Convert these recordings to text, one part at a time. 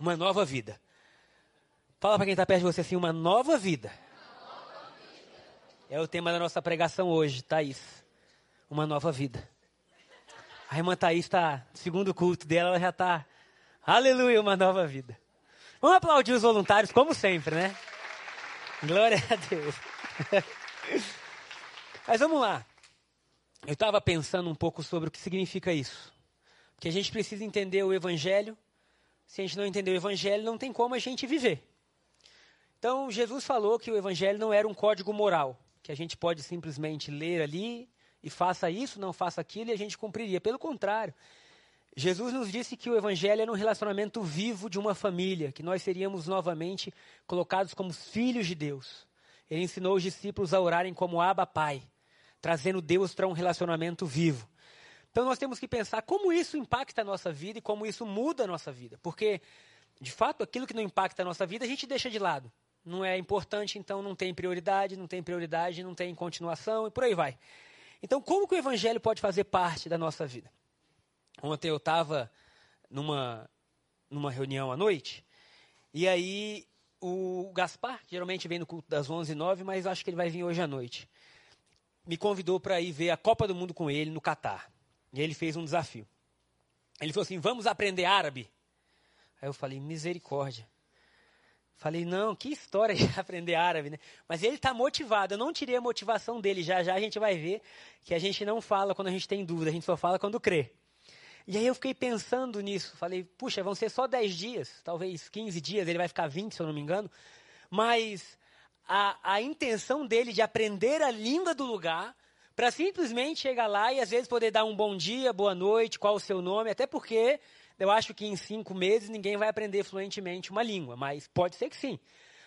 Uma nova vida. Fala para quem está perto de você assim, uma nova vida. É o tema da nossa pregação hoje, Thaís. Uma nova vida. A irmã Thaís está, segundo culto dela, ela já está, aleluia, uma nova vida. Vamos aplaudir os voluntários, como sempre, né? Glória a Deus. Mas vamos lá. Eu estava pensando um pouco sobre o que significa isso. Porque a gente precisa entender o Evangelho. Se a gente não entender o Evangelho, não tem como a gente viver. Então, Jesus falou que o Evangelho não era um código moral, que a gente pode simplesmente ler ali e faça isso, não faça aquilo e a gente cumpriria. Pelo contrário, Jesus nos disse que o Evangelho era um relacionamento vivo de uma família, que nós seríamos novamente colocados como filhos de Deus. Ele ensinou os discípulos a orarem como Abba Pai, trazendo Deus para um relacionamento vivo. Então nós temos que pensar como isso impacta a nossa vida e como isso muda a nossa vida. Porque, de fato, aquilo que não impacta a nossa vida, a gente deixa de lado não é importante, então não tem prioridade, não tem prioridade, não tem continuação e por aí vai. Então, como que o evangelho pode fazer parte da nossa vida? Ontem eu estava numa, numa reunião à noite, e aí o Gaspar, que geralmente vem no culto das 11h09, mas acho que ele vai vir hoje à noite, me convidou para ir ver a Copa do Mundo com ele no Catar. E ele fez um desafio. Ele falou assim: vamos aprender árabe? Aí eu falei: misericórdia. Falei, não, que história de aprender árabe, né? Mas ele está motivado. Eu não tirei a motivação dele. Já já a gente vai ver que a gente não fala quando a gente tem dúvida, a gente só fala quando crê. E aí eu fiquei pensando nisso. Falei, puxa, vão ser só 10 dias, talvez 15 dias, ele vai ficar 20, se eu não me engano. Mas a, a intenção dele de aprender a língua do lugar para simplesmente chegar lá e às vezes poder dar um bom dia, boa noite, qual o seu nome, até porque eu acho que em cinco meses ninguém vai aprender fluentemente uma língua, mas pode ser que sim.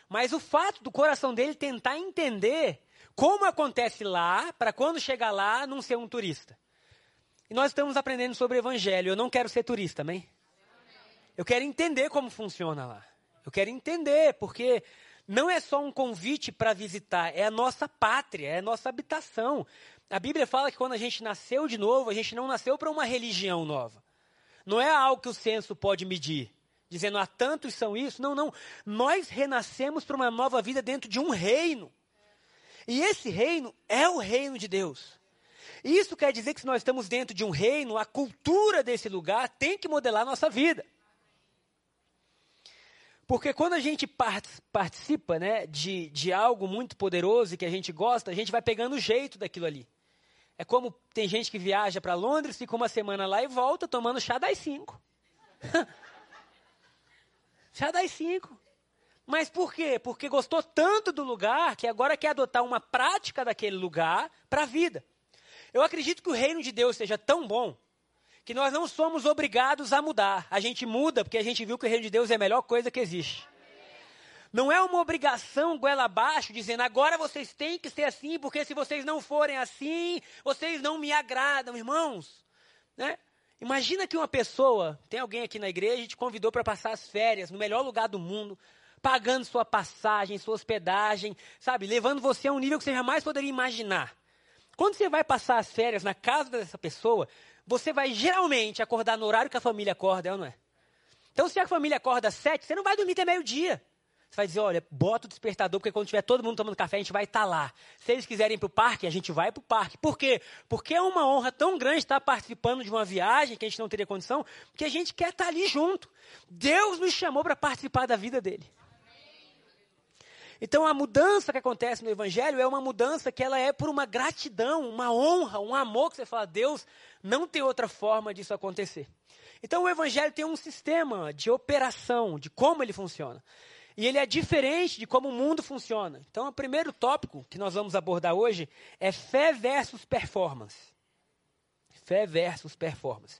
Mas o fato do coração dele tentar entender como acontece lá, para quando chegar lá, não ser um turista. E nós estamos aprendendo sobre o evangelho. Eu não quero ser turista, amém? Eu quero entender como funciona lá. Eu quero entender, porque não é só um convite para visitar, é a nossa pátria, é a nossa habitação. A Bíblia fala que quando a gente nasceu de novo, a gente não nasceu para uma religião nova. Não é algo que o censo pode medir, dizendo, há tantos são isso. Não, não. Nós renascemos para uma nova vida dentro de um reino. E esse reino é o reino de Deus. Isso quer dizer que se nós estamos dentro de um reino, a cultura desse lugar tem que modelar a nossa vida. Porque quando a gente participa né, de, de algo muito poderoso e que a gente gosta, a gente vai pegando o jeito daquilo ali. É como tem gente que viaja para Londres, fica uma semana lá e volta tomando chá das cinco. chá das cinco. Mas por quê? Porque gostou tanto do lugar que agora quer adotar uma prática daquele lugar para a vida. Eu acredito que o reino de Deus seja tão bom que nós não somos obrigados a mudar. A gente muda porque a gente viu que o reino de Deus é a melhor coisa que existe. Não é uma obrigação goela abaixo, dizendo agora vocês têm que ser assim, porque se vocês não forem assim, vocês não me agradam, irmãos. Né? Imagina que uma pessoa, tem alguém aqui na igreja, te convidou para passar as férias no melhor lugar do mundo, pagando sua passagem, sua hospedagem, sabe, levando você a um nível que você jamais poderia imaginar. Quando você vai passar as férias na casa dessa pessoa, você vai geralmente acordar no horário que a família acorda, é ou não é? Então, se a família acorda às sete, você não vai dormir até meio-dia. Você vai dizer, olha, bota o despertador, porque quando tiver todo mundo tomando café, a gente vai estar tá lá. Se eles quiserem ir para o parque, a gente vai para o parque. Por quê? Porque é uma honra tão grande estar participando de uma viagem que a gente não teria condição, que a gente quer estar tá ali junto. Deus nos chamou para participar da vida dele. Então a mudança que acontece no Evangelho é uma mudança que ela é por uma gratidão, uma honra, um amor que você fala, Deus, não tem outra forma disso acontecer. Então o Evangelho tem um sistema de operação, de como ele funciona. E ele é diferente de como o mundo funciona. Então, o primeiro tópico que nós vamos abordar hoje é fé versus performance. Fé versus performance.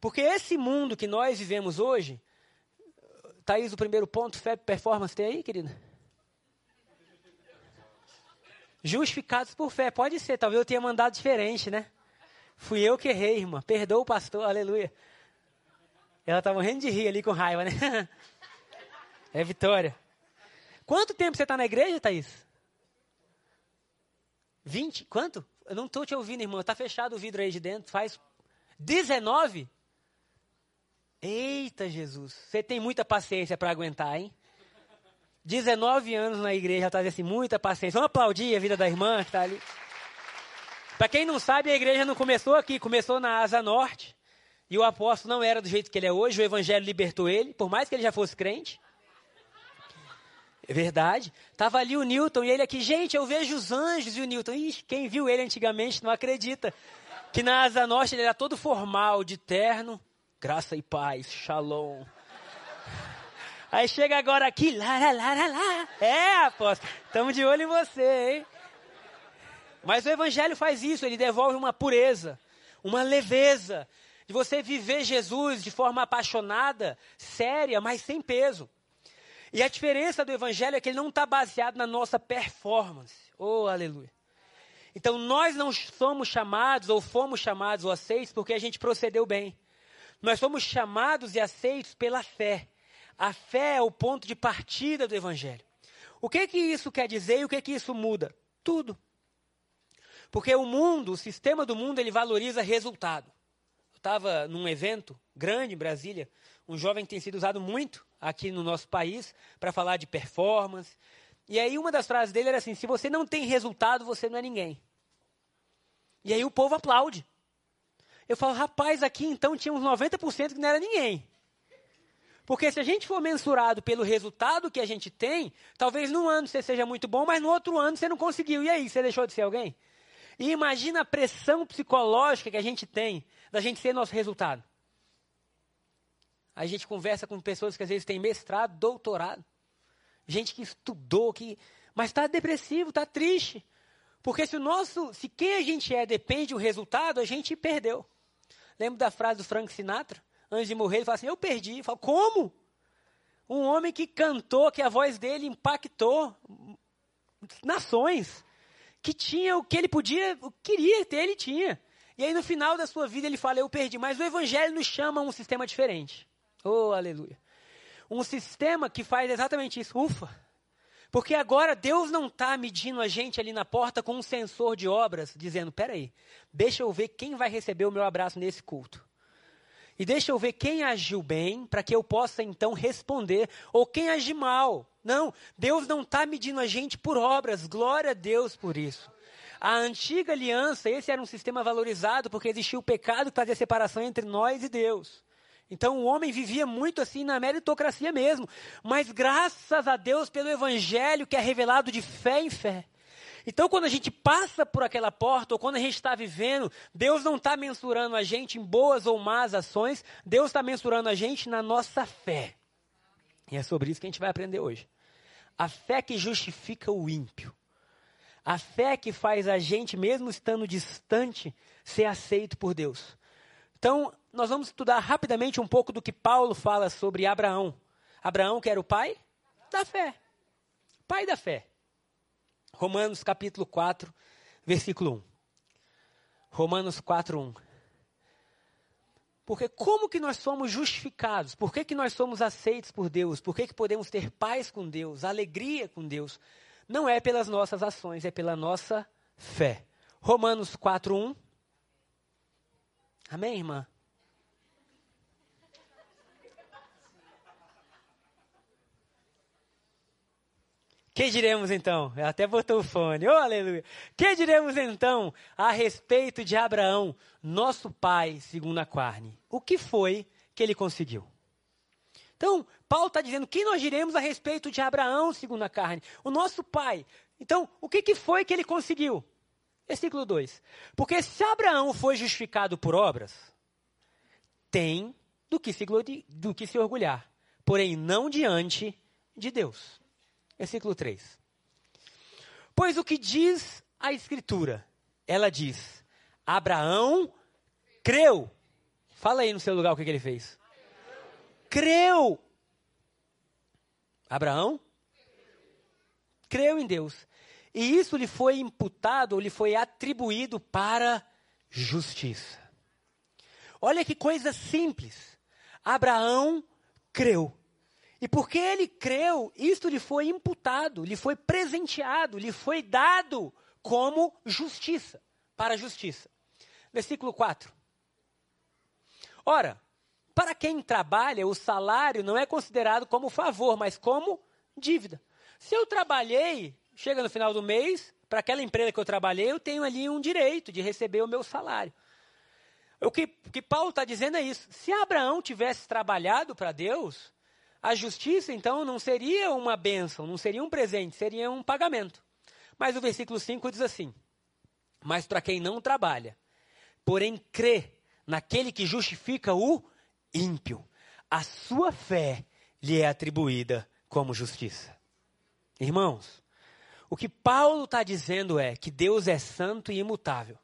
Porque esse mundo que nós vivemos hoje Thaís, o primeiro ponto, fé performance, tem aí, querida? Justificados por fé, pode ser, talvez eu tenha mandado diferente, né? Fui eu que errei, irmã. Perdoa o pastor, aleluia. Ela tá morrendo de rir ali com raiva, né? É vitória. Quanto tempo você está na igreja, Thaís? 20? Quanto? Eu não estou te ouvindo, irmão. Está fechado o vidro aí de dentro. Faz 19? Eita, Jesus. Você tem muita paciência para aguentar, hein? 19 anos na igreja, está assim, muita paciência. Vamos aplaudir a vida da irmã que está ali. Para quem não sabe, a igreja não começou aqui, começou na Asa Norte. E o apóstolo não era do jeito que ele é hoje, o evangelho libertou ele, por mais que ele já fosse crente. É verdade. Tava ali o Newton e ele aqui, gente, eu vejo os anjos e o Newton. Quem viu ele antigamente não acredita. Que na Asa Norte ele era todo formal, de terno, graça e paz, shalom. Aí chega agora aqui, lá, lá, lá, lá, lá. É, apóstolo, estamos de olho em você, hein? Mas o Evangelho faz isso, ele devolve uma pureza, uma leveza, de você viver Jesus de forma apaixonada, séria, mas sem peso. E a diferença do Evangelho é que ele não está baseado na nossa performance. Oh, aleluia. Então nós não somos chamados, ou fomos chamados ou aceitos, porque a gente procedeu bem. Nós somos chamados e aceitos pela fé. A fé é o ponto de partida do Evangelho. O que que isso quer dizer e o que que isso muda? Tudo. Porque o mundo, o sistema do mundo, ele valoriza resultado. Eu estava num evento grande em Brasília, um jovem que tem sido usado muito aqui no nosso país para falar de performance. E aí uma das frases dele era assim: se você não tem resultado, você não é ninguém. E aí o povo aplaude. Eu falo, rapaz, aqui então tinha uns 90% que não era ninguém. Porque se a gente for mensurado pelo resultado que a gente tem, talvez num ano você seja muito bom, mas no outro ano você não conseguiu. E aí, você deixou de ser alguém? E imagina a pressão psicológica que a gente tem da gente ser nosso resultado. A gente conversa com pessoas que às vezes têm mestrado, doutorado, gente que estudou, que mas está depressivo, está triste. Porque se o nosso, se quem a gente é depende do resultado, a gente perdeu. Lembro da frase do Frank Sinatra? Antes de morrer, ele fala assim: Eu perdi. Eu falo, como? Um homem que cantou, que a voz dele impactou nações que tinha o que ele podia, o que queria ter, ele tinha. E aí no final da sua vida ele fala, eu perdi. Mas o Evangelho nos chama a um sistema diferente. Oh, aleluia. Um sistema que faz exatamente isso. Ufa! Porque agora Deus não está medindo a gente ali na porta com um sensor de obras, dizendo: peraí, deixa eu ver quem vai receber o meu abraço nesse culto. E deixa eu ver quem agiu bem, para que eu possa então responder, ou quem agiu mal. Não, Deus não está medindo a gente por obras, glória a Deus por isso. A antiga aliança, esse era um sistema valorizado, porque existia o pecado que fazia separação entre nós e Deus. Então o homem vivia muito assim na meritocracia mesmo. Mas graças a Deus pelo evangelho que é revelado de fé em fé. Então, quando a gente passa por aquela porta, ou quando a gente está vivendo, Deus não está mensurando a gente em boas ou más ações, Deus está mensurando a gente na nossa fé. E é sobre isso que a gente vai aprender hoje. A fé que justifica o ímpio. A fé que faz a gente, mesmo estando distante, ser aceito por Deus. Então, nós vamos estudar rapidamente um pouco do que Paulo fala sobre Abraão. Abraão, que era o pai da fé. Pai da fé. Romanos capítulo 4, versículo 1. Romanos 4, 1. Porque como que nós somos justificados? Por que, que nós somos aceitos por Deus? Por que, que podemos ter paz com Deus, alegria com Deus? Não é pelas nossas ações, é pela nossa fé. Romanos 4, 1. Amém, irmã? Que diremos então? Até botou o fone. Oh, aleluia. Que diremos então a respeito de Abraão, nosso pai, segundo a carne? O que foi que ele conseguiu? Então, Paulo está dizendo que nós diremos a respeito de Abraão, segundo a carne, o nosso pai. Então, o que, que foi que ele conseguiu? Versículo 2. Porque se Abraão foi justificado por obras, tem do que se, do que se orgulhar, porém não diante de Deus. Versículo 3. Pois o que diz a Escritura? Ela diz: Abraão creu. Fala aí no seu lugar o que, que ele fez. Creu. Abraão creu em Deus. E isso lhe foi imputado, lhe foi atribuído para justiça. Olha que coisa simples. Abraão creu. E porque ele creu, isto lhe foi imputado, lhe foi presenteado, lhe foi dado como justiça, para justiça. Versículo 4. Ora, para quem trabalha, o salário não é considerado como favor, mas como dívida. Se eu trabalhei, chega no final do mês, para aquela empresa que eu trabalhei, eu tenho ali um direito de receber o meu salário. O que, que Paulo está dizendo é isso. Se Abraão tivesse trabalhado para Deus, a justiça, então, não seria uma bênção, não seria um presente, seria um pagamento. Mas o versículo 5 diz assim: Mas para quem não trabalha, porém crê naquele que justifica o ímpio, a sua fé lhe é atribuída como justiça. Irmãos, o que Paulo está dizendo é que Deus é santo e imutável.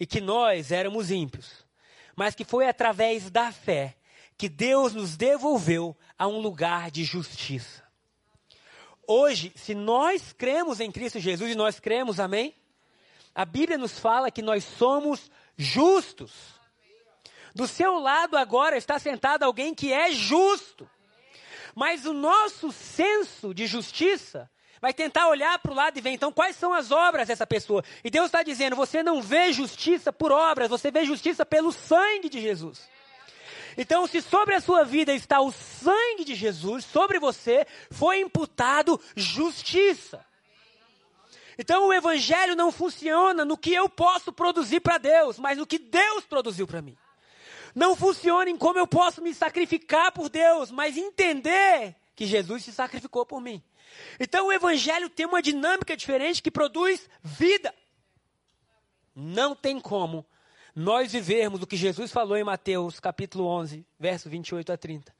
E que nós éramos ímpios. Mas que foi através da fé que Deus nos devolveu a um lugar de justiça. Hoje, se nós cremos em Cristo Jesus e nós cremos, amém? A Bíblia nos fala que nós somos justos. Do seu lado agora está sentado alguém que é justo. Mas o nosso senso de justiça vai tentar olhar para o lado e ver, então, quais são as obras dessa pessoa. E Deus está dizendo: você não vê justiça por obras, você vê justiça pelo sangue de Jesus. Então, se sobre a sua vida está o sangue de Jesus, sobre você foi imputado justiça. Então, o evangelho não funciona no que eu posso produzir para Deus, mas no que Deus produziu para mim não funciona em como eu posso me sacrificar por Deus, mas entender que Jesus se sacrificou por mim. Então o evangelho tem uma dinâmica diferente que produz vida. Não tem como nós vivermos o que Jesus falou em Mateus capítulo 11, verso 28 a 30.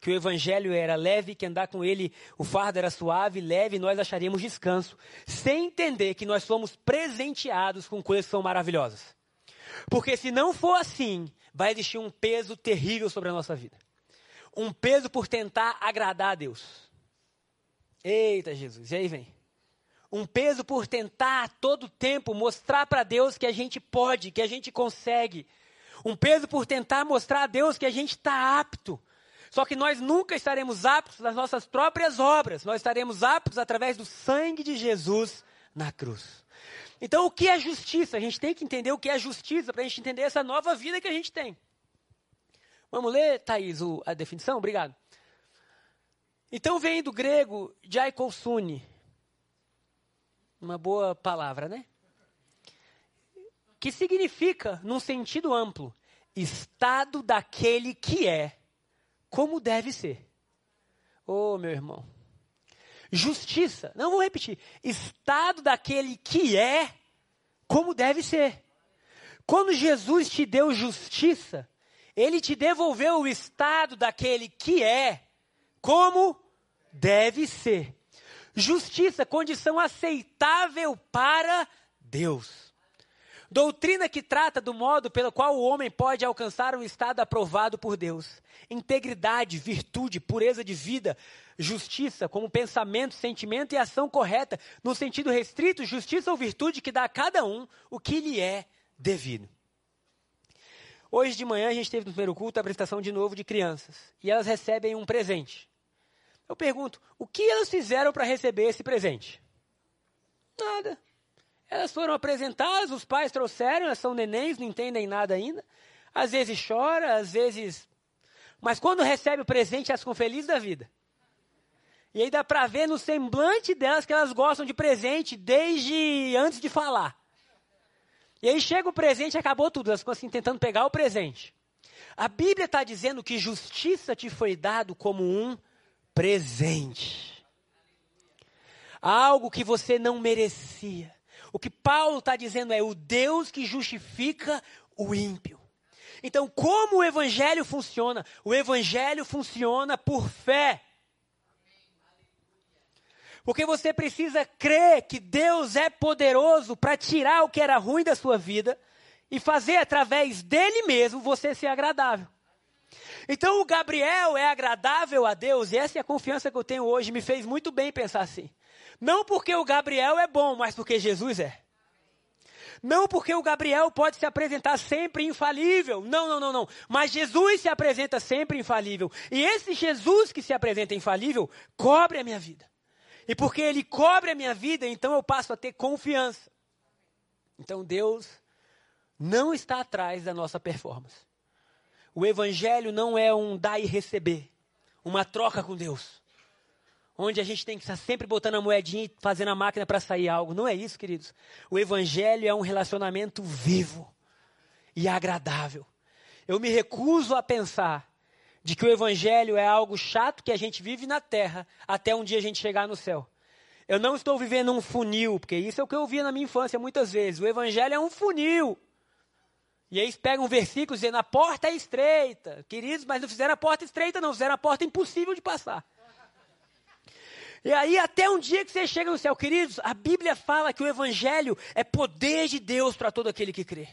Que o evangelho era leve, que andar com ele o fardo era suave, leve, nós acharíamos descanso, sem entender que nós somos presenteados com coisas que são maravilhosas. Porque se não for assim, vai existir um peso terrível sobre a nossa vida. Um peso por tentar agradar a Deus. Eita Jesus, e aí vem. Um peso por tentar todo tempo mostrar para Deus que a gente pode, que a gente consegue. Um peso por tentar mostrar a Deus que a gente está apto. Só que nós nunca estaremos aptos nas nossas próprias obras. Nós estaremos aptos através do sangue de Jesus na cruz. Então, o que é justiça? A gente tem que entender o que é justiça para a gente entender essa nova vida que a gente tem. Vamos ler, Thaís, a definição? Obrigado. Então, vem do grego diaikosune. Uma boa palavra, né? Que significa, num sentido amplo, estado daquele que é, como deve ser. Oh, meu irmão. Justiça, não vou repetir, estado daquele que é como deve ser. Quando Jesus te deu justiça, ele te devolveu o estado daquele que é como deve ser. Justiça, condição aceitável para Deus. Doutrina que trata do modo pelo qual o homem pode alcançar um estado aprovado por Deus. Integridade, virtude, pureza de vida, justiça como pensamento, sentimento e ação correta, no sentido restrito, justiça ou virtude que dá a cada um o que lhe é devido. Hoje de manhã a gente teve no primeiro culto a apresentação de novo de crianças e elas recebem um presente. Eu pergunto, o que elas fizeram para receber esse presente? Nada. Elas foram apresentadas, os pais trouxeram, elas são nenéns, não entendem nada ainda. Às vezes chora, às vezes. Mas quando recebe o presente, elas ficam felizes da vida. E aí dá para ver no semblante delas que elas gostam de presente desde antes de falar. E aí chega o presente e acabou tudo. Elas ficam assim tentando pegar o presente. A Bíblia está dizendo que justiça te foi dado como um presente. Algo que você não merecia. O que Paulo está dizendo é o Deus que justifica o ímpio. Então, como o evangelho funciona? O evangelho funciona por fé. Porque você precisa crer que Deus é poderoso para tirar o que era ruim da sua vida e fazer através dele mesmo você ser agradável. Então o Gabriel é agradável a Deus, e essa é a confiança que eu tenho hoje, me fez muito bem pensar assim. Não porque o Gabriel é bom, mas porque Jesus é. Não porque o Gabriel pode se apresentar sempre infalível. Não, não, não, não. Mas Jesus se apresenta sempre infalível. E esse Jesus que se apresenta infalível cobre a minha vida. E porque ele cobre a minha vida, então eu passo a ter confiança. Então Deus não está atrás da nossa performance. O evangelho não é um dar e receber, uma troca com Deus onde a gente tem que estar sempre botando a moedinha e fazendo a máquina para sair algo. Não é isso, queridos. O Evangelho é um relacionamento vivo e agradável. Eu me recuso a pensar de que o Evangelho é algo chato que a gente vive na terra até um dia a gente chegar no céu. Eu não estou vivendo um funil, porque isso é o que eu via na minha infância muitas vezes. O Evangelho é um funil. E aí eles pegam um versículo dizendo a porta é estreita. Queridos, mas não fizeram a porta estreita, não, fizeram a porta impossível de passar. E aí, até um dia que você chega no céu, queridos, a Bíblia fala que o Evangelho é poder de Deus para todo aquele que crê.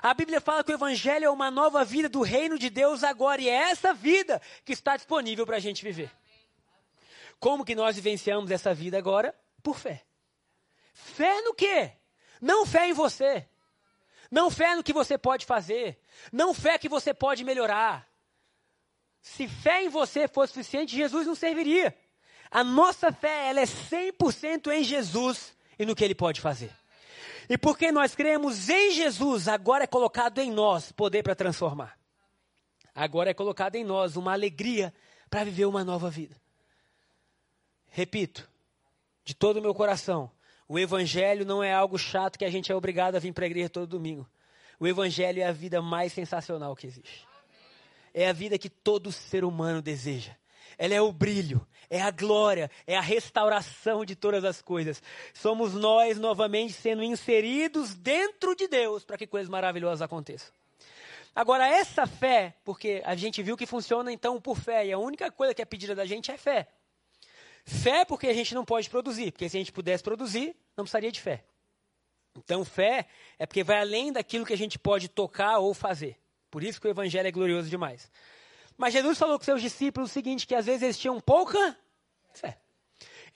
A Bíblia fala que o Evangelho é uma nova vida do reino de Deus agora, e é essa vida que está disponível para a gente viver. Como que nós vivenciamos essa vida agora? Por fé. Fé no quê? Não fé em você. Não fé no que você pode fazer. Não fé que você pode melhorar. Se fé em você fosse suficiente, Jesus não serviria. A nossa fé ela é 100% em Jesus e no que ele pode fazer. E porque nós cremos em Jesus, agora é colocado em nós poder para transformar. Agora é colocado em nós uma alegria para viver uma nova vida. Repito, de todo o meu coração, o Evangelho não é algo chato que a gente é obrigado a vir para a igreja todo domingo. O Evangelho é a vida mais sensacional que existe. É a vida que todo ser humano deseja ela é o brilho, é a glória, é a restauração de todas as coisas. Somos nós novamente sendo inseridos dentro de Deus para que coisas maravilhosas aconteçam. Agora, essa fé, porque a gente viu que funciona então por fé, e a única coisa que é pedida da gente é fé. Fé porque a gente não pode produzir, porque se a gente pudesse produzir, não precisaria de fé. Então, fé é porque vai além daquilo que a gente pode tocar ou fazer. Por isso que o evangelho é glorioso demais. Mas Jesus falou com seus discípulos o seguinte: que às vezes eles tinham pouca fé.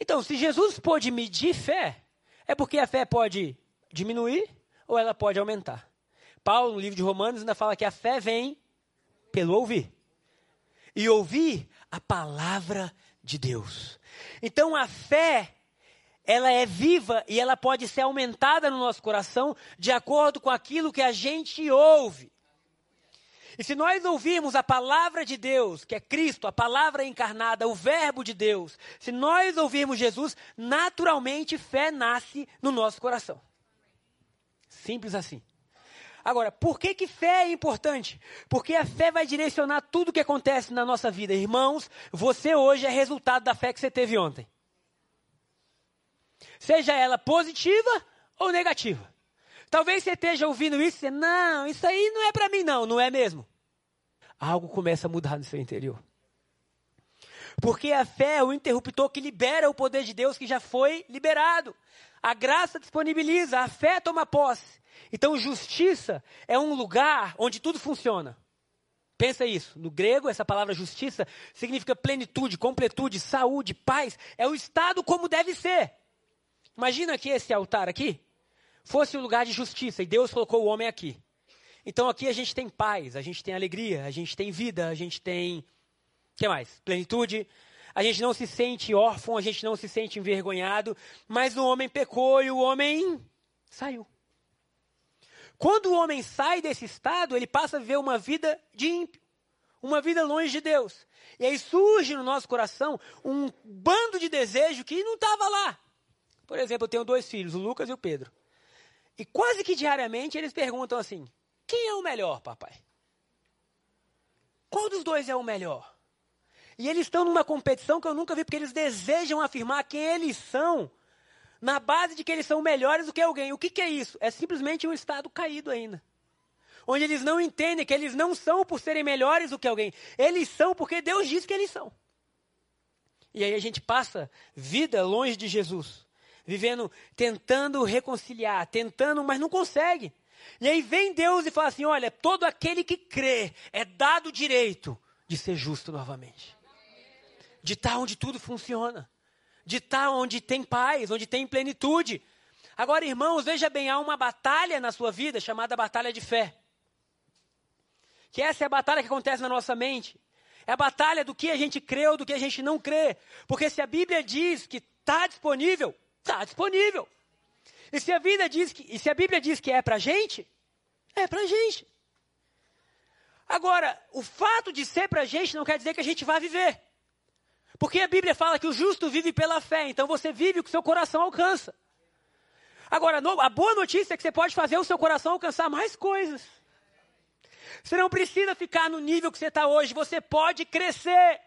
Então, se Jesus pôde medir fé, é porque a fé pode diminuir ou ela pode aumentar. Paulo, no livro de Romanos, ainda fala que a fé vem pelo ouvir. E ouvir a palavra de Deus. Então a fé, ela é viva e ela pode ser aumentada no nosso coração de acordo com aquilo que a gente ouve. E se nós ouvirmos a palavra de Deus, que é Cristo, a palavra encarnada, o Verbo de Deus, se nós ouvirmos Jesus, naturalmente fé nasce no nosso coração. Simples assim. Agora, por que, que fé é importante? Porque a fé vai direcionar tudo o que acontece na nossa vida. Irmãos, você hoje é resultado da fé que você teve ontem. Seja ela positiva ou negativa. Talvez você esteja ouvindo isso e não, isso aí não é para mim não, não é mesmo? Algo começa a mudar no seu interior. Porque a fé é o interruptor que libera o poder de Deus que já foi liberado. A graça disponibiliza, a fé toma posse. Então, justiça é um lugar onde tudo funciona. Pensa isso. No grego, essa palavra justiça significa plenitude, completude, saúde, paz. É o estado como deve ser. Imagina que esse altar aqui fosse o um lugar de justiça e Deus colocou o homem aqui. Então aqui a gente tem paz, a gente tem alegria, a gente tem vida, a gente tem. Que mais? Plenitude. A gente não se sente órfão, a gente não se sente envergonhado, mas o homem pecou e o homem saiu. Quando o homem sai desse estado, ele passa a viver uma vida de ímpio, uma vida longe de Deus. E aí surge no nosso coração um bando de desejo que não estava lá. Por exemplo, eu tenho dois filhos, o Lucas e o Pedro. E quase que diariamente eles perguntam assim: quem é o melhor, papai? Qual dos dois é o melhor? E eles estão numa competição que eu nunca vi, porque eles desejam afirmar quem eles são, na base de que eles são melhores do que alguém. O que, que é isso? É simplesmente um estado caído ainda. Onde eles não entendem que eles não são por serem melhores do que alguém. Eles são porque Deus diz que eles são. E aí a gente passa vida longe de Jesus vivendo, tentando reconciliar, tentando, mas não consegue. E aí vem Deus e fala assim: olha, todo aquele que crê é dado o direito de ser justo novamente. De estar onde tudo funciona. De estar onde tem paz, onde tem plenitude. Agora, irmãos, veja bem, há uma batalha na sua vida chamada batalha de fé. Que essa é a batalha que acontece na nossa mente. É a batalha do que a gente crê ou do que a gente não crê. Porque se a Bíblia diz que está disponível, está disponível. E se a vida diz que, e se a Bíblia diz que é para gente, é para gente. Agora, o fato de ser para gente não quer dizer que a gente vai viver. Porque a Bíblia fala que o justo vive pela fé, então você vive o que seu coração alcança. Agora, a boa notícia é que você pode fazer o seu coração alcançar mais coisas. Você não precisa ficar no nível que você está hoje, você pode crescer.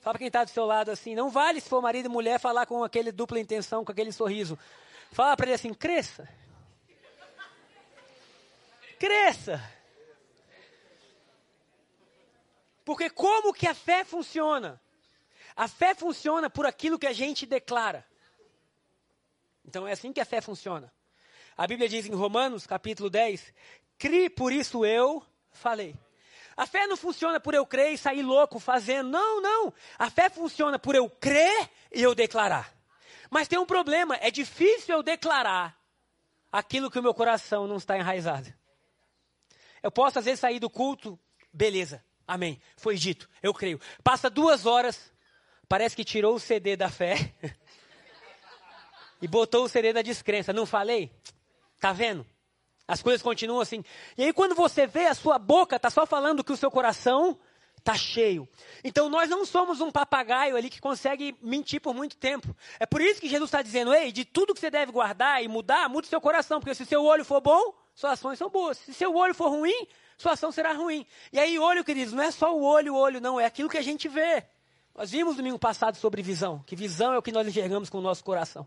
Fala para quem está do seu lado assim, não vale se for marido e mulher falar com aquele dupla intenção, com aquele sorriso. Fala para ele assim, cresça. Cresça. Porque como que a fé funciona? A fé funciona por aquilo que a gente declara. Então é assim que a fé funciona. A Bíblia diz em Romanos, capítulo 10, crie, por isso eu falei. A fé não funciona por eu crer e sair louco fazendo. Não, não. A fé funciona por eu crer e eu declarar. Mas tem um problema: é difícil eu declarar aquilo que o meu coração não está enraizado. Eu posso, às vezes, sair do culto, beleza, amém, foi dito, eu creio. Passa duas horas, parece que tirou o CD da fé e botou o CD da descrença. Não falei? Tá vendo? As coisas continuam assim. E aí, quando você vê, a sua boca está só falando que o seu coração está cheio. Então, nós não somos um papagaio ali que consegue mentir por muito tempo. É por isso que Jesus está dizendo: ei, de tudo que você deve guardar e mudar, mude seu coração. Porque se seu olho for bom, suas ações são boas. Se seu olho for ruim, sua ação será ruim. E aí, olho, queridos, não é só o olho, o olho, não. É aquilo que a gente vê. Nós vimos domingo passado sobre visão. Que visão é o que nós enxergamos com o nosso coração.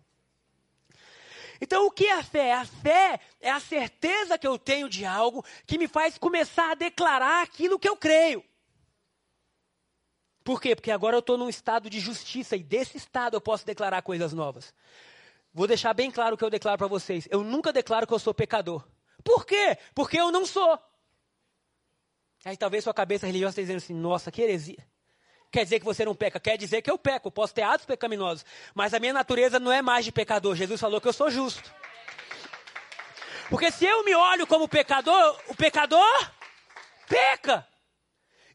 Então, o que é a fé? A fé é a certeza que eu tenho de algo que me faz começar a declarar aquilo que eu creio. Por quê? Porque agora eu estou num estado de justiça e desse estado eu posso declarar coisas novas. Vou deixar bem claro o que eu declaro para vocês. Eu nunca declaro que eu sou pecador. Por quê? Porque eu não sou. Aí talvez sua cabeça religiosa esteja dizendo assim: nossa, que heresia quer dizer que você não peca, quer dizer que eu peco, posso ter atos pecaminosos, mas a minha natureza não é mais de pecador. Jesus falou que eu sou justo. Porque se eu me olho como pecador, o pecador peca.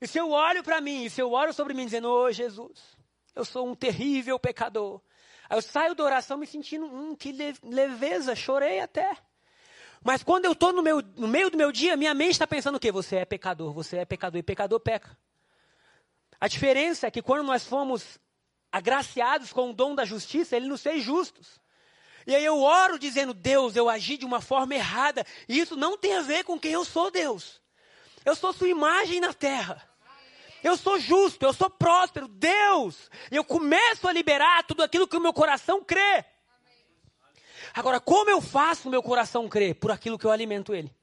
E se eu olho para mim, e se eu olho sobre mim dizendo, ô oh, Jesus, eu sou um terrível pecador. Aí eu saio da oração me sentindo, hum, que leveza, chorei até. Mas quando eu estou no, no meio do meu dia, minha mente está pensando o quê? Você é pecador, você é pecador, e pecador peca. A diferença é que quando nós fomos agraciados com o dom da justiça, ele nos fez justos. E aí eu oro dizendo, Deus, eu agi de uma forma errada. E isso não tem a ver com quem eu sou, Deus. Eu sou sua imagem na terra. Eu sou justo, eu sou próspero, Deus. E eu começo a liberar tudo aquilo que o meu coração crê. Agora, como eu faço o meu coração crer? Por aquilo que eu alimento ele.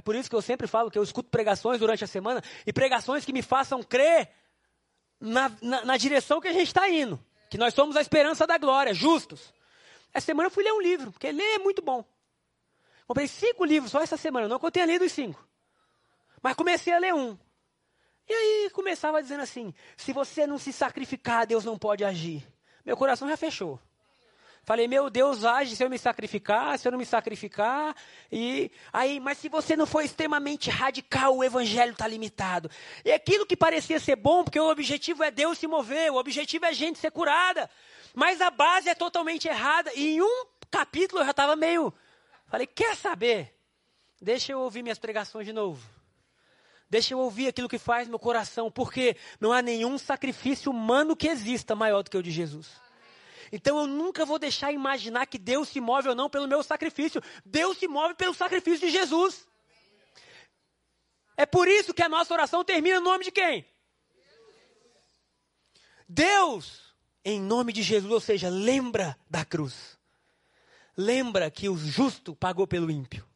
É por isso que eu sempre falo que eu escuto pregações durante a semana e pregações que me façam crer na, na, na direção que a gente está indo. Que nós somos a esperança da glória, justos. Essa semana eu fui ler um livro, porque ler é muito bom. Comprei cinco livros só essa semana, não que eu tenha lido os cinco. Mas comecei a ler um. E aí começava dizendo assim: se você não se sacrificar, Deus não pode agir. Meu coração já fechou. Falei, meu Deus, age se eu me sacrificar, se eu não me sacrificar. E aí, mas se você não for extremamente radical, o evangelho está limitado. E aquilo que parecia ser bom, porque o objetivo é Deus se mover, o objetivo é a gente ser curada. Mas a base é totalmente errada. E em um capítulo eu já estava meio. Falei, quer saber? Deixa eu ouvir minhas pregações de novo. Deixa eu ouvir aquilo que faz meu coração, porque não há nenhum sacrifício humano que exista maior do que o de Jesus. Então eu nunca vou deixar imaginar que Deus se move ou não pelo meu sacrifício. Deus se move pelo sacrifício de Jesus. É por isso que a nossa oração termina no nome de quem? Deus, em nome de Jesus, ou seja, lembra da cruz. Lembra que o justo pagou pelo ímpio.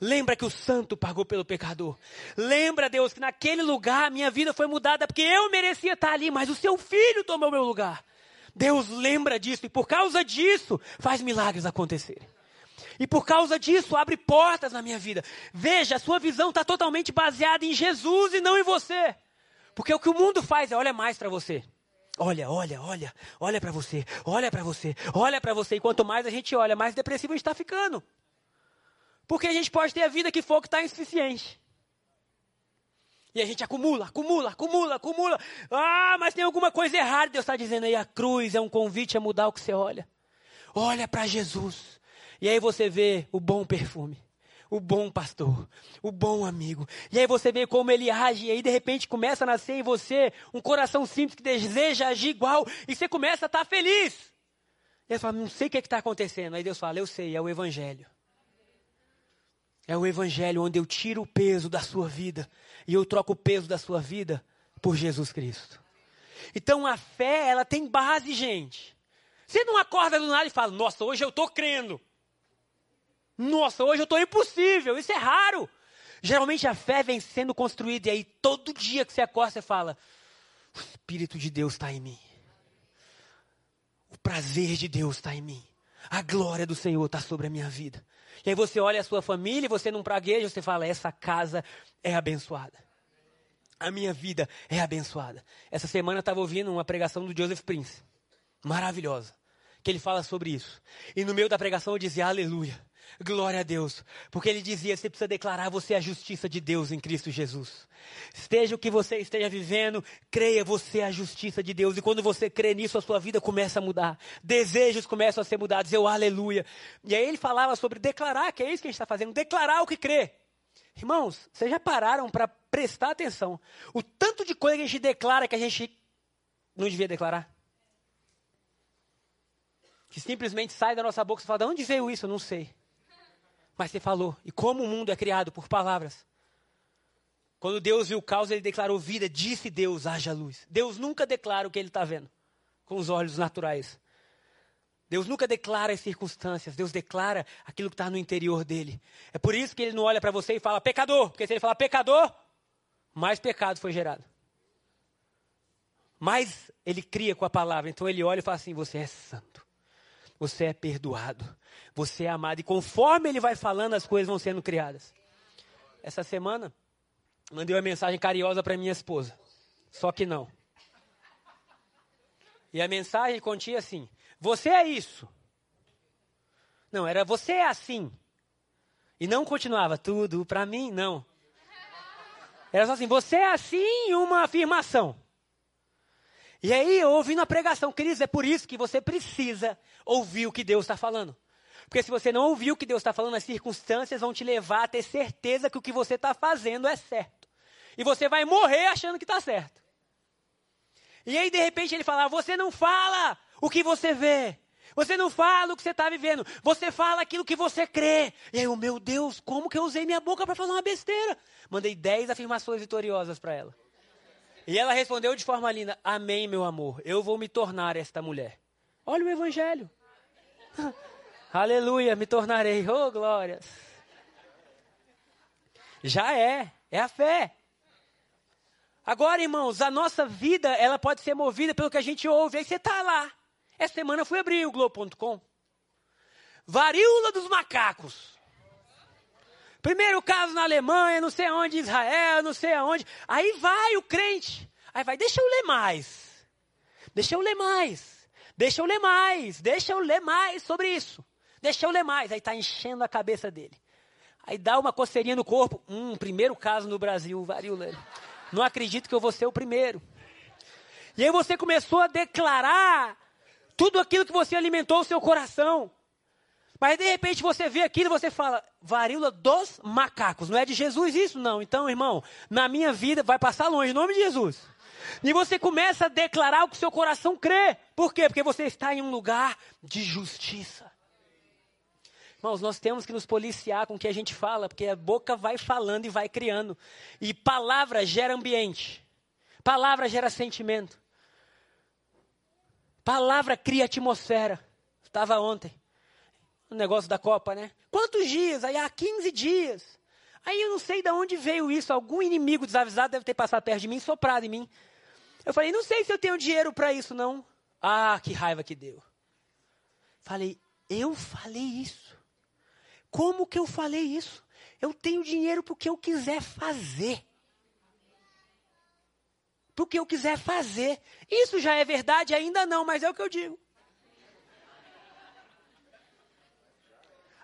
Lembra que o santo pagou pelo pecador. Lembra, Deus, que naquele lugar minha vida foi mudada porque eu merecia estar ali, mas o seu filho tomou meu lugar. Deus lembra disso e por causa disso faz milagres acontecerem. E por causa disso, abre portas na minha vida. Veja, a sua visão está totalmente baseada em Jesus e não em você. Porque o que o mundo faz é olha mais para você. Olha, olha, olha, olha para você, olha para você, olha para você. E quanto mais a gente olha, mais depressivo a gente está ficando. Porque a gente pode ter a vida que for que está insuficiente. E a gente acumula, acumula, acumula, acumula. Ah, mas tem alguma coisa errada. Deus está dizendo aí, a cruz é um convite a mudar o que você olha. Olha para Jesus. E aí você vê o bom perfume, o bom pastor, o bom amigo. E aí você vê como ele age, e aí de repente começa a nascer em você um coração simples que deseja agir igual, e você começa a estar tá feliz. E aí você fala, não sei o que é está acontecendo. Aí Deus fala, eu sei, é o Evangelho. É o Evangelho onde eu tiro o peso da sua vida e eu troco o peso da sua vida por Jesus Cristo. Então a fé, ela tem base, gente. Você não acorda do nada e fala, nossa, hoje eu estou crendo. Nossa, hoje eu estou impossível. Isso é raro. Geralmente a fé vem sendo construída e aí todo dia que você acorda você fala: o Espírito de Deus está em mim. O prazer de Deus está em mim. A glória do Senhor está sobre a minha vida. E aí você olha a sua família você não pragueja, você fala: essa casa é abençoada. A minha vida é abençoada. Essa semana eu estava ouvindo uma pregação do Joseph Prince. Maravilhosa. Que ele fala sobre isso. E no meio da pregação eu dizia: Aleluia. Glória a Deus. Porque ele dizia: você precisa declarar você a justiça de Deus em Cristo Jesus. Esteja o que você esteja vivendo, creia você a justiça de Deus. E quando você crê nisso, a sua vida começa a mudar. Desejos começam a ser mudados. Eu, aleluia. E aí ele falava sobre declarar, que é isso que a gente está fazendo: declarar o que crê. Irmãos, vocês já pararam para prestar atenção? O tanto de coisa que a gente declara que a gente não devia declarar? Que simplesmente sai da nossa boca e fala: de onde veio isso? Eu não sei. Mas você falou. E como o mundo é criado por palavras. Quando Deus viu o caos, ele declarou vida, disse Deus, haja luz. Deus nunca declara o que ele está vendo com os olhos naturais. Deus nunca declara as circunstâncias, Deus declara aquilo que está no interior dele. É por isso que ele não olha para você e fala pecador, porque se ele falar pecador, mais pecado foi gerado. Mais ele cria com a palavra. Então ele olha e fala assim: Você é santo, você é perdoado, você é amado. E conforme ele vai falando, as coisas vão sendo criadas. Essa semana, mandei uma mensagem carinhosa para minha esposa. Só que não. E a mensagem continha assim: Você é isso. Não, era você é assim. E não continuava tudo para mim, não. Era só assim: Você é assim, uma afirmação. E aí, eu ouvindo a pregação, queridos, é por isso que você precisa ouvir o que Deus está falando. Porque se você não ouvir o que Deus está falando, as circunstâncias vão te levar a ter certeza que o que você está fazendo é certo. E você vai morrer achando que está certo. E aí, de repente, ele fala: Você não fala o que você vê. Você não fala o que você está vivendo. Você fala aquilo que você crê. E aí, eu, meu Deus, como que eu usei minha boca para falar uma besteira? Mandei dez afirmações vitoriosas para ela. E ela respondeu de forma linda: Amém, meu amor. Eu vou me tornar esta mulher. Olha o evangelho. Aleluia, me tornarei. Oh, glórias. Já é, é a fé. Agora, irmãos, a nossa vida, ela pode ser movida pelo que a gente ouve. Aí você está lá. Essa semana eu fui abrir o Globo.com. Varíola dos macacos. Primeiro caso na Alemanha, não sei aonde, Israel, não sei aonde. Aí vai o crente. Aí vai, deixa eu ler mais. Deixa eu ler mais. Deixa eu ler mais. Deixa eu ler mais sobre isso. Deixa eu ler mais. Aí está enchendo a cabeça dele. Aí dá uma coceirinha no corpo. Hum, primeiro caso no Brasil, varíola. Não acredito que eu vou ser o primeiro. E aí você começou a declarar tudo aquilo que você alimentou o seu coração. Mas de repente você vê aquilo e você fala, varíola dos macacos. Não é de Jesus isso? Não. Então, irmão, na minha vida vai passar longe, em nome de Jesus. E você começa a declarar o que seu coração crê. Por quê? Porque você está em um lugar de justiça. Irmãos, nós temos que nos policiar com o que a gente fala, porque a boca vai falando e vai criando. E palavra gera ambiente. Palavra gera sentimento. Palavra cria atmosfera. Estava ontem. O negócio da Copa, né? Quantos dias? Aí há 15 dias. Aí eu não sei de onde veio isso. Algum inimigo desavisado deve ter passado perto de mim, soprado em mim. Eu falei, não sei se eu tenho dinheiro para isso, não. Ah, que raiva que deu. Falei, eu falei isso. Como que eu falei isso? Eu tenho dinheiro para que eu quiser fazer. Para que eu quiser fazer. Isso já é verdade? Ainda não, mas é o que eu digo.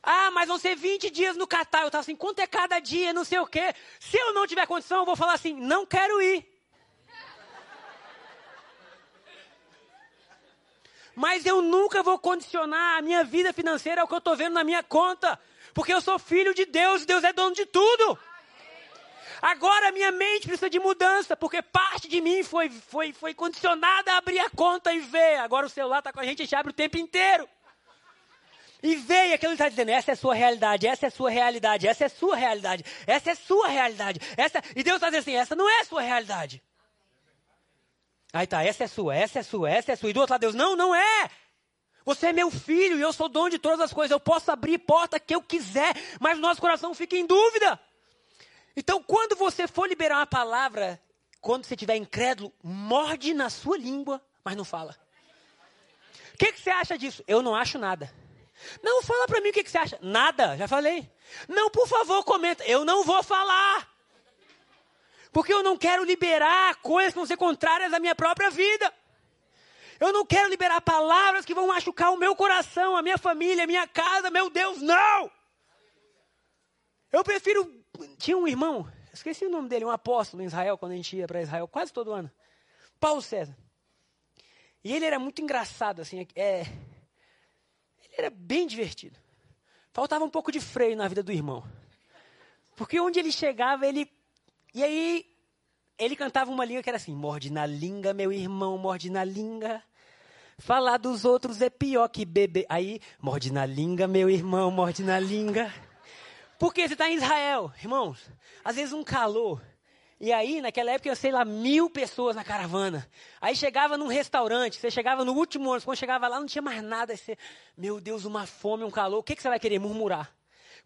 Ah, mas vão ser 20 dias no Catar. Eu estava assim, quanto é cada dia, não sei o quê. Se eu não tiver condição, eu vou falar assim, não quero ir. Mas eu nunca vou condicionar a minha vida financeira ao que eu estou vendo na minha conta. Porque eu sou filho de Deus e Deus é dono de tudo. Agora minha mente precisa de mudança, porque parte de mim foi, foi, foi condicionada a abrir a conta e ver. Agora o celular está com a gente, a gente abre o tempo inteiro. E veio aquilo que está dizendo, essa é a sua realidade, essa é a sua realidade, essa é a sua realidade, essa é a sua realidade. Essa... E Deus está dizendo assim, essa não é a sua realidade. Aí tá, essa é sua, essa é sua, essa é sua. E do outro lado, Deus, não, não é. Você é meu filho e eu sou dono de todas as coisas. Eu posso abrir porta que eu quiser, mas o nosso coração fica em dúvida. Então, quando você for liberar uma palavra, quando você estiver incrédulo, morde na sua língua, mas não fala. O que, que, você acha disso? Eu não acho nada. Não, fala para mim o que, que você acha. Nada, já falei. Não, por favor, comenta. Eu não vou falar. Porque eu não quero liberar coisas que vão ser contrárias à minha própria vida. Eu não quero liberar palavras que vão machucar o meu coração, a minha família, a minha casa, meu Deus, não! Eu prefiro. Tinha um irmão, esqueci o nome dele, um apóstolo em Israel, quando a gente ia para Israel, quase todo ano. Paulo César. E ele era muito engraçado, assim. É, ele era bem divertido. Faltava um pouco de freio na vida do irmão. Porque onde ele chegava, ele e aí, ele cantava uma língua que era assim: morde na língua, meu irmão, morde na língua. Falar dos outros é pior que beber. Aí, morde na língua, meu irmão, morde na língua. Porque você está em Israel, irmãos. Às vezes um calor. E aí, naquela época, eu sei lá, mil pessoas na caravana. Aí chegava num restaurante, você chegava no último ônibus, quando chegava lá não tinha mais nada. Você, meu Deus, uma fome, um calor. O que, que você vai querer? Murmurar.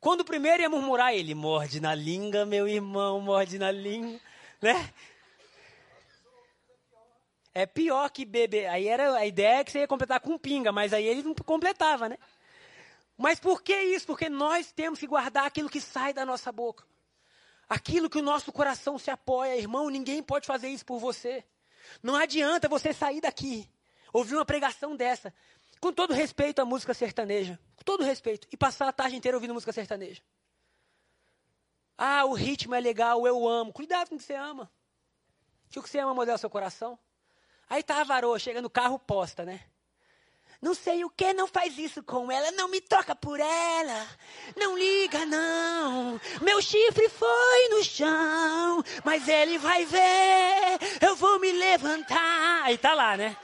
Quando o primeiro ia murmurar, ele morde na língua, meu irmão, morde na língua, né? É pior que beber. Aí era a ideia é que você ia completar com pinga, mas aí ele não completava, né? Mas por que isso? Porque nós temos que guardar aquilo que sai da nossa boca. Aquilo que o nosso coração se apoia, irmão, ninguém pode fazer isso por você. Não adianta você sair daqui, ouvir uma pregação dessa, com todo respeito à música sertaneja, com todo respeito, e passar a tarde inteira ouvindo música sertaneja. Ah, o ritmo é legal, eu amo. Cuidado com o que você ama. Se o que você ama modela seu coração. Aí tá a varoa, chega no carro posta, né? Não sei o que, não faz isso com ela, não me toca por ela, não liga não. Meu chifre foi no chão, mas ele vai ver, eu vou me levantar. Aí tá lá, né?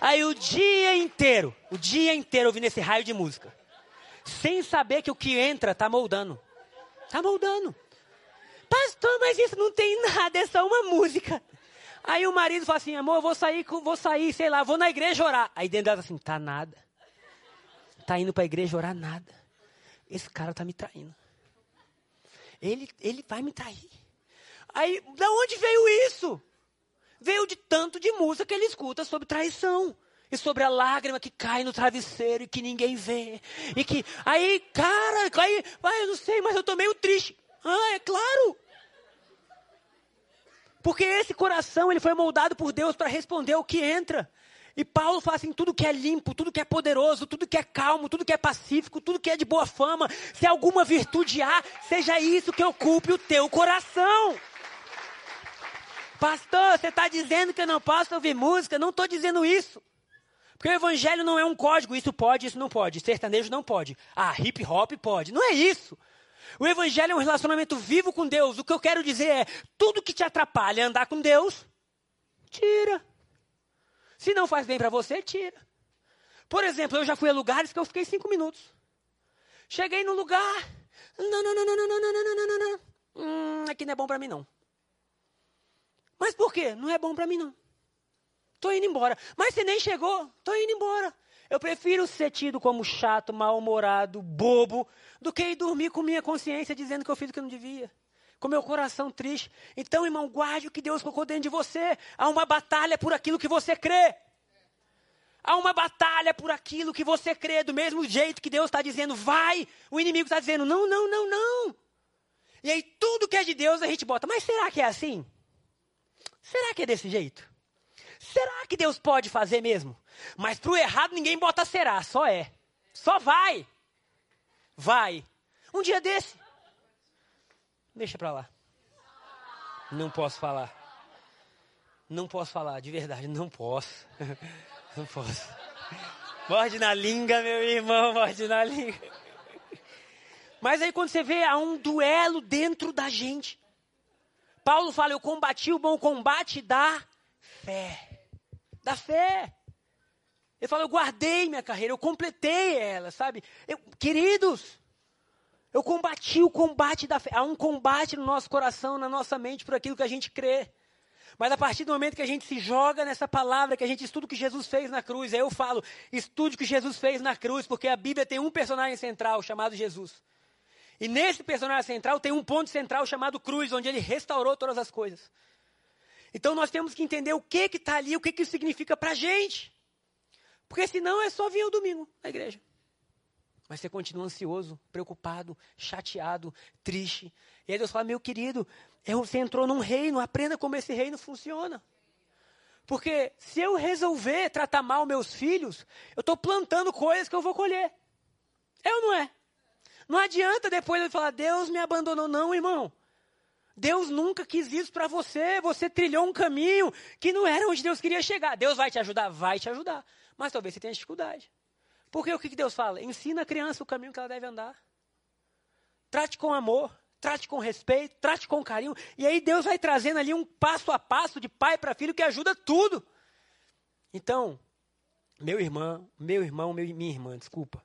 Aí o dia inteiro, o dia inteiro ouvindo esse raio de música. Sem saber que o que entra tá moldando. Tá moldando. Pastor, mas isso não tem nada, é só uma música. Aí o marido fala assim, amor, vou sair, vou sair, sei lá, vou na igreja orar. Aí dentro dela assim, tá nada. Tá indo para a igreja orar nada. Esse cara tá me traindo. Ele, ele vai me trair. Aí, da onde veio isso? veio de tanto de música que ele escuta sobre traição. E sobre a lágrima que cai no travesseiro e que ninguém vê. E que, aí, cara, aí, ah, eu não sei, mas eu tô meio triste. Ah, é claro. Porque esse coração, ele foi moldado por Deus para responder o que entra. E Paulo fala assim: tudo que é limpo, tudo que é poderoso, tudo que é calmo, tudo que é pacífico, tudo que é de boa fama, se alguma virtude há, seja isso que ocupe o teu coração. Pastor, você está dizendo que eu não posso ouvir música? Não estou dizendo isso. Porque o evangelho não é um código, isso pode, isso não pode. Sertanejo não pode. Ah, hip hop pode. Não é isso. O evangelho é um relacionamento vivo com Deus. O que eu quero dizer é: tudo que te atrapalha andar com Deus, tira. Se não faz bem para você, tira. Por exemplo, eu já fui a lugares que eu fiquei cinco minutos. Cheguei no lugar. Não, não, não, não, não, não, não, não, não, não, não. Hum, aqui não é bom para mim, não. Mas por quê? Não é bom para mim, não. Estou indo embora. Mas você nem chegou, estou indo embora. Eu prefiro ser tido como chato, mal-humorado, bobo, do que ir dormir com minha consciência dizendo que eu fiz o que eu não devia. Com meu coração triste. Então, irmão, guarde o que Deus colocou dentro de você. Há uma batalha por aquilo que você crê. Há uma batalha por aquilo que você crê, do mesmo jeito que Deus está dizendo, vai, o inimigo está dizendo, não, não, não, não. E aí tudo que é de Deus a gente bota, mas será que é assim? Será que é desse jeito? Será que Deus pode fazer mesmo? Mas para o errado ninguém bota será, só é. Só vai. Vai. Um dia desse. Deixa para lá. Não posso falar. Não posso falar, de verdade, não posso. Não posso. Morde na língua, meu irmão, morde na língua. Mas aí quando você vê, há um duelo dentro da gente. Paulo fala: Eu combati o bom combate da fé. Da fé. Ele fala: Eu guardei minha carreira, eu completei ela, sabe? Eu, queridos, eu combati o combate da fé. Há um combate no nosso coração, na nossa mente, por aquilo que a gente crê. Mas a partir do momento que a gente se joga nessa palavra, que a gente estuda o que Jesus fez na cruz, aí eu falo, estude o que Jesus fez na cruz, porque a Bíblia tem um personagem central chamado Jesus. E nesse personagem central tem um ponto central chamado cruz, onde ele restaurou todas as coisas. Então nós temos que entender o que que está ali, o que que significa para a gente. Porque senão é só vir o domingo na igreja. Mas você continua ansioso, preocupado, chateado, triste. E aí Deus fala, meu querido, você entrou num reino, aprenda como esse reino funciona. Porque se eu resolver tratar mal meus filhos, eu estou plantando coisas que eu vou colher. É ou não é? Não adianta depois eu falar, Deus me abandonou. Não, irmão. Deus nunca quis isso para você. Você trilhou um caminho que não era onde Deus queria chegar. Deus vai te ajudar? Vai te ajudar. Mas talvez você tenha dificuldade. Porque o que Deus fala? Ensina a criança o caminho que ela deve andar. Trate com amor, trate com respeito, trate com carinho. E aí Deus vai trazendo ali um passo a passo de pai para filho que ajuda tudo. Então, meu irmão, meu irmão, minha irmã, desculpa.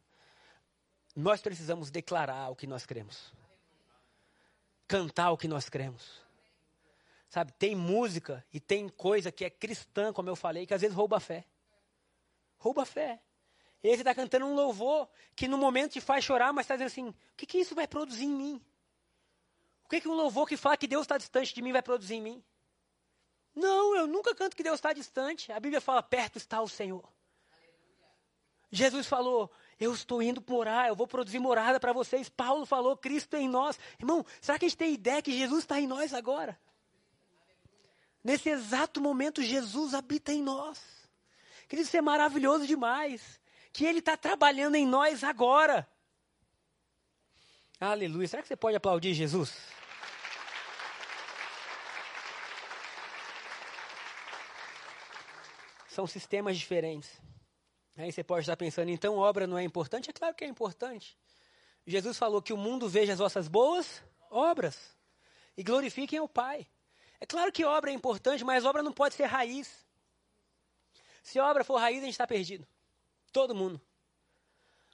Nós precisamos declarar o que nós cremos. Cantar o que nós cremos. Sabe, tem música e tem coisa que é cristã, como eu falei, que às vezes rouba a fé. Rouba a fé. E aí você está cantando um louvor que no momento te faz chorar, mas está dizendo assim: o que, que isso vai produzir em mim? O que, que um louvor que fala que Deus está distante de mim vai produzir em mim? Não, eu nunca canto que Deus está distante. A Bíblia fala: perto está o Senhor. Jesus falou: Eu estou indo morar, eu vou produzir morada para vocês. Paulo falou: Cristo é em nós. Irmão, será que a gente tem ideia que Jesus está em nós agora? Nesse exato momento, Jesus habita em nós. Querido, isso é maravilhoso demais que Ele está trabalhando em nós agora. Aleluia. Será que você pode aplaudir Jesus? São sistemas diferentes. Aí você pode estar pensando, então obra não é importante? É claro que é importante. Jesus falou que o mundo veja as vossas boas obras e glorifiquem ao Pai. É claro que obra é importante, mas obra não pode ser raiz. Se obra for raiz, a gente está perdido. Todo mundo.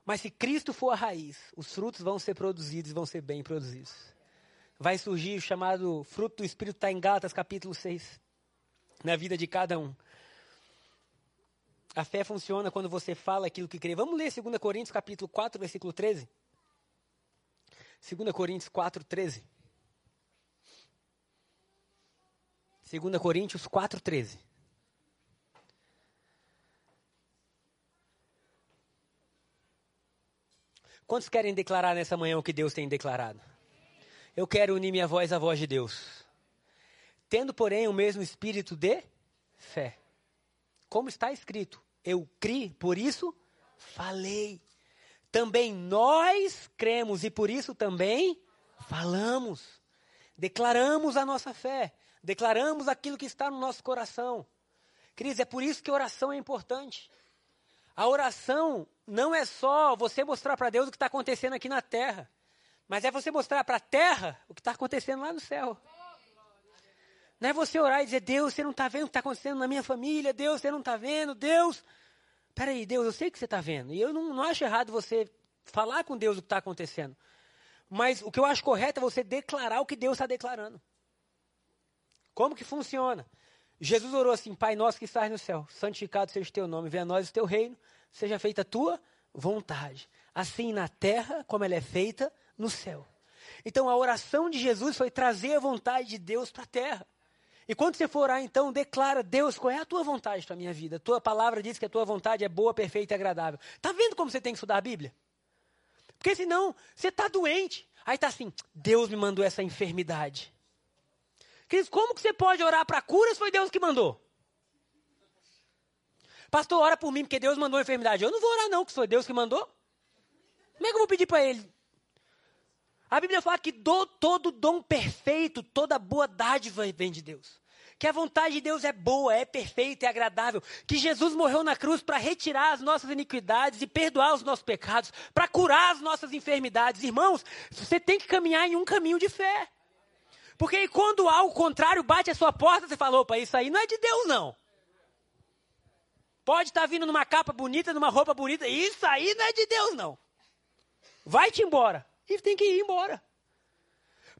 Mas se Cristo for a raiz, os frutos vão ser produzidos e vão ser bem produzidos. Vai surgir o chamado fruto do Espírito, está em Gálatas capítulo 6, na vida de cada um. A fé funciona quando você fala aquilo que crê. Vamos ler 2 Coríntios capítulo 4, versículo 13. 2 Coríntios 4, 13. 2 Coríntios 4, 13. Quantos querem declarar nessa manhã o que Deus tem declarado? Eu quero unir minha voz à voz de Deus. Tendo, porém, o mesmo espírito de fé. Como está escrito, eu criei, por isso falei. Também nós cremos e por isso também falamos. Declaramos a nossa fé. Declaramos aquilo que está no nosso coração. Cris, é por isso que oração é importante. A oração não é só você mostrar para Deus o que está acontecendo aqui na terra, mas é você mostrar para a terra o que está acontecendo lá no céu. Não é você orar e dizer, Deus, você não está vendo o que está acontecendo na minha família, Deus, você não está vendo, Deus. Peraí, Deus, eu sei que você está vendo. E eu não, não acho errado você falar com Deus o que está acontecendo. Mas o que eu acho correto é você declarar o que Deus está declarando. Como que funciona? Jesus orou assim: Pai nosso que estás no céu, santificado seja o teu nome, venha a nós o teu reino, seja feita a tua vontade, assim na terra como ela é feita no céu. Então a oração de Jesus foi trazer a vontade de Deus para a terra. E quando você for orar, então, declara, Deus, qual é a tua vontade para a minha vida? Tua palavra diz que a tua vontade é boa, perfeita e agradável. Está vendo como você tem que estudar a Bíblia? Porque senão, você está doente. Aí está assim, Deus me mandou essa enfermidade. Queridos, como que você pode orar para cura se foi Deus que mandou? Pastor, ora por mim, porque Deus mandou a enfermidade. Eu não vou orar não, que foi Deus que mandou. Como é que eu vou pedir para ele? A Bíblia fala que do, todo dom perfeito, toda boa dádiva vem de Deus. Que a vontade de Deus é boa, é perfeita, é agradável. Que Jesus morreu na cruz para retirar as nossas iniquidades e perdoar os nossos pecados, para curar as nossas enfermidades. Irmãos, você tem que caminhar em um caminho de fé. Porque quando algo contrário bate a sua porta, você fala: opa, isso aí não é de Deus, não. Pode estar tá vindo numa capa bonita, numa roupa bonita, isso aí não é de Deus, não. Vai-te embora. E tem que ir embora.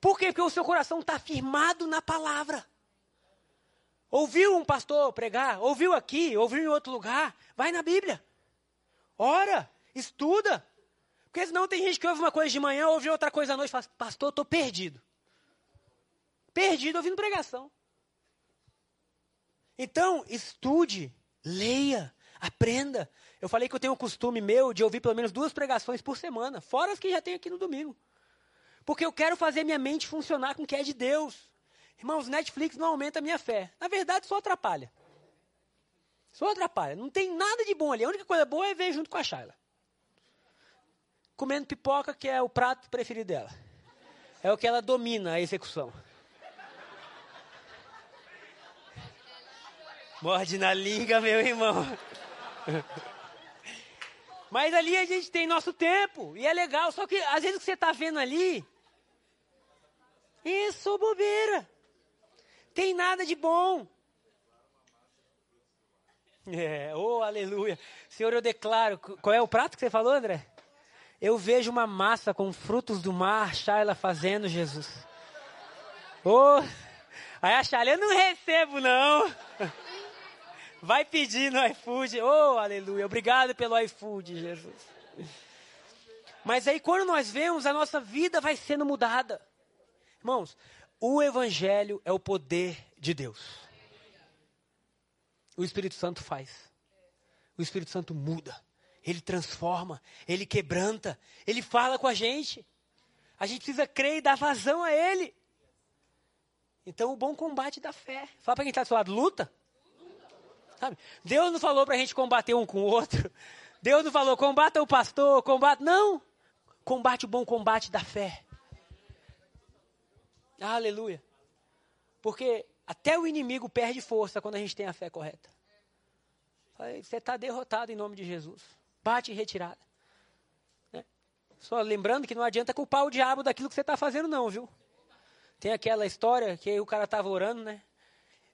Por quê? Porque o seu coração está firmado na palavra. Ouviu um pastor pregar, ouviu aqui, ouviu em outro lugar, vai na Bíblia. Ora, estuda. Porque senão tem gente que ouve uma coisa de manhã, ouve outra coisa à noite e fala, pastor, estou perdido. Perdido ouvindo pregação. Então, estude, leia, aprenda. Eu falei que eu tenho o costume meu de ouvir pelo menos duas pregações por semana, fora as que já tem aqui no domingo. Porque eu quero fazer minha mente funcionar com o que é de Deus. Irmãos, Netflix não aumenta a minha fé. Na verdade, só atrapalha. Só atrapalha. Não tem nada de bom ali. A única coisa boa é ver junto com a Shayla. Comendo pipoca, que é o prato preferido dela. É o que ela domina a execução. Morde na língua, meu irmão. Mas ali a gente tem nosso tempo, e é legal. Só que às vezes o que você está vendo ali, isso, bobeira. Tem nada de bom. É, oh, aleluia. Senhor, eu declaro. Qual é o prato que você falou, André? Eu vejo uma massa com frutos do mar, Shaila fazendo, Jesus. Oh, aí a Shaila, eu não recebo, não. Vai pedir no iFood. Oh, aleluia. Obrigado pelo iFood, Jesus. Mas aí quando nós vemos, a nossa vida vai sendo mudada. Irmãos, o Evangelho é o poder de Deus. O Espírito Santo faz. O Espírito Santo muda. Ele transforma. Ele quebranta. Ele fala com a gente. A gente precisa crer e dar vazão a Ele. Então, o bom combate da fé. Fala para quem está do seu lado: luta. Sabe? Deus não falou para a gente combater um com o outro. Deus não falou, combata o pastor, combate. Não! Combate o bom combate da fé. Aleluia. Porque até o inimigo perde força quando a gente tem a fé correta. Você está derrotado em nome de Jesus. Bate em retirada. Né? Só lembrando que não adianta culpar o diabo daquilo que você está fazendo, não, viu? Tem aquela história que o cara estava orando, né?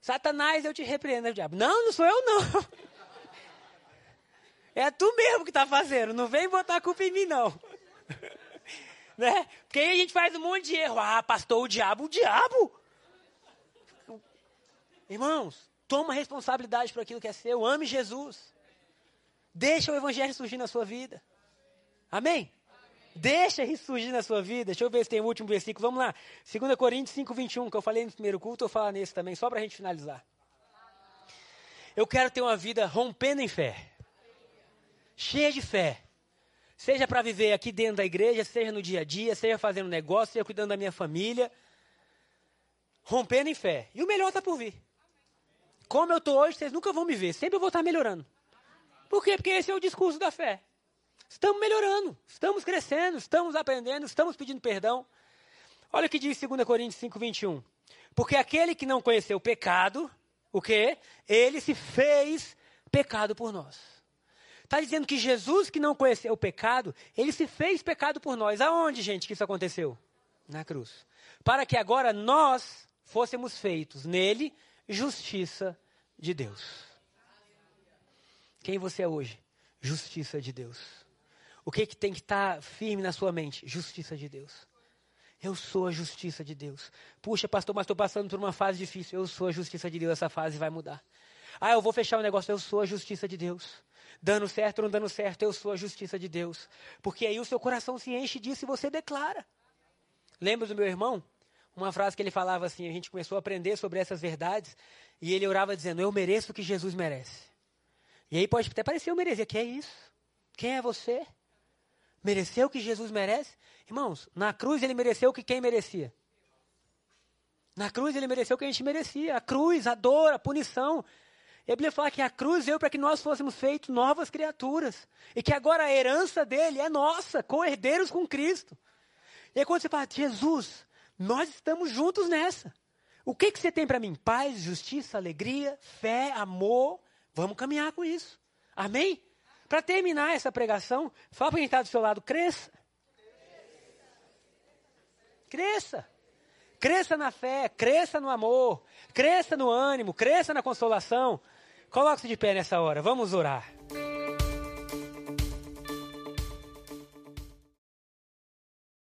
Satanás, eu te repreendo, o diabo. Não, não sou eu, não. É tu mesmo que está fazendo. Não vem botar a culpa em mim, não. né? Porque aí a gente faz um monte de erro. Ah, pastor, o diabo, o diabo. Irmãos, toma responsabilidade por aquilo que é seu. Ame Jesus. Deixa o evangelho surgir na sua vida. Amém? Deixa isso surgir na sua vida. Deixa eu ver se tem o último versículo. Vamos lá. 2 Coríntios 5, 21, que eu falei no primeiro culto, eu vou falar nesse também, só para a gente finalizar. Eu quero ter uma vida rompendo em fé. Cheia de fé. Seja para viver aqui dentro da igreja, seja no dia a dia, seja fazendo negócio, seja cuidando da minha família. Rompendo em fé. E o melhor está por vir. Como eu estou hoje, vocês nunca vão me ver. Sempre eu vou estar melhorando. Por quê? Porque esse é o discurso da fé. Estamos melhorando, estamos crescendo, estamos aprendendo, estamos pedindo perdão. Olha o que diz 2 Coríntios 5, 21. Porque aquele que não conheceu o pecado, o quê? Ele se fez pecado por nós. Está dizendo que Jesus, que não conheceu o pecado, ele se fez pecado por nós. Aonde, gente, que isso aconteceu? Na cruz. Para que agora nós fôssemos feitos nele justiça de Deus. Quem você é hoje? Justiça de Deus. O que, que tem que estar tá firme na sua mente? Justiça de Deus. Eu sou a justiça de Deus. Puxa, pastor, mas estou passando por uma fase difícil. Eu sou a justiça de Deus. Essa fase vai mudar. Ah, eu vou fechar o um negócio. Eu sou a justiça de Deus. Dando certo ou não dando certo, eu sou a justiça de Deus. Porque aí o seu coração se enche disso e você declara. Lembra do meu irmão? uma frase que ele falava assim, a gente começou a aprender sobre essas verdades, e ele orava dizendo, eu mereço o que Jesus merece. E aí pode até parecer eu merecer, que é isso? Quem é você? Mereceu o que Jesus merece? Irmãos, na cruz ele mereceu o que quem merecia? Na cruz ele mereceu o que a gente merecia. A cruz, a dor, a punição. E a Bíblia fala que a cruz veio para que nós fôssemos feitos novas criaturas. E que agora a herança dele é nossa, co-herdeiros com Cristo. E aí quando você fala, Jesus, nós estamos juntos nessa. O que, que você tem para mim? Paz, justiça, alegria, fé, amor. Vamos caminhar com isso. Amém? Para terminar essa pregação, fala para quem está do seu lado, cresça. Cresça. Cresça na fé, cresça no amor, cresça no ânimo, cresça na consolação. Coloque-se de pé nessa hora, vamos orar.